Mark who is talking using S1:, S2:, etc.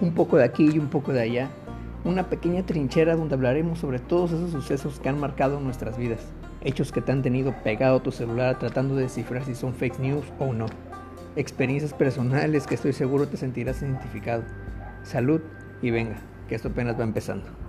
S1: un poco de aquí y un poco de allá, una pequeña trinchera donde hablaremos sobre todos esos sucesos que han marcado nuestras vidas, hechos que te han tenido pegado a tu celular tratando de descifrar si son fake news o no, experiencias personales que estoy seguro te sentirás identificado. Salud y venga, que esto apenas va empezando.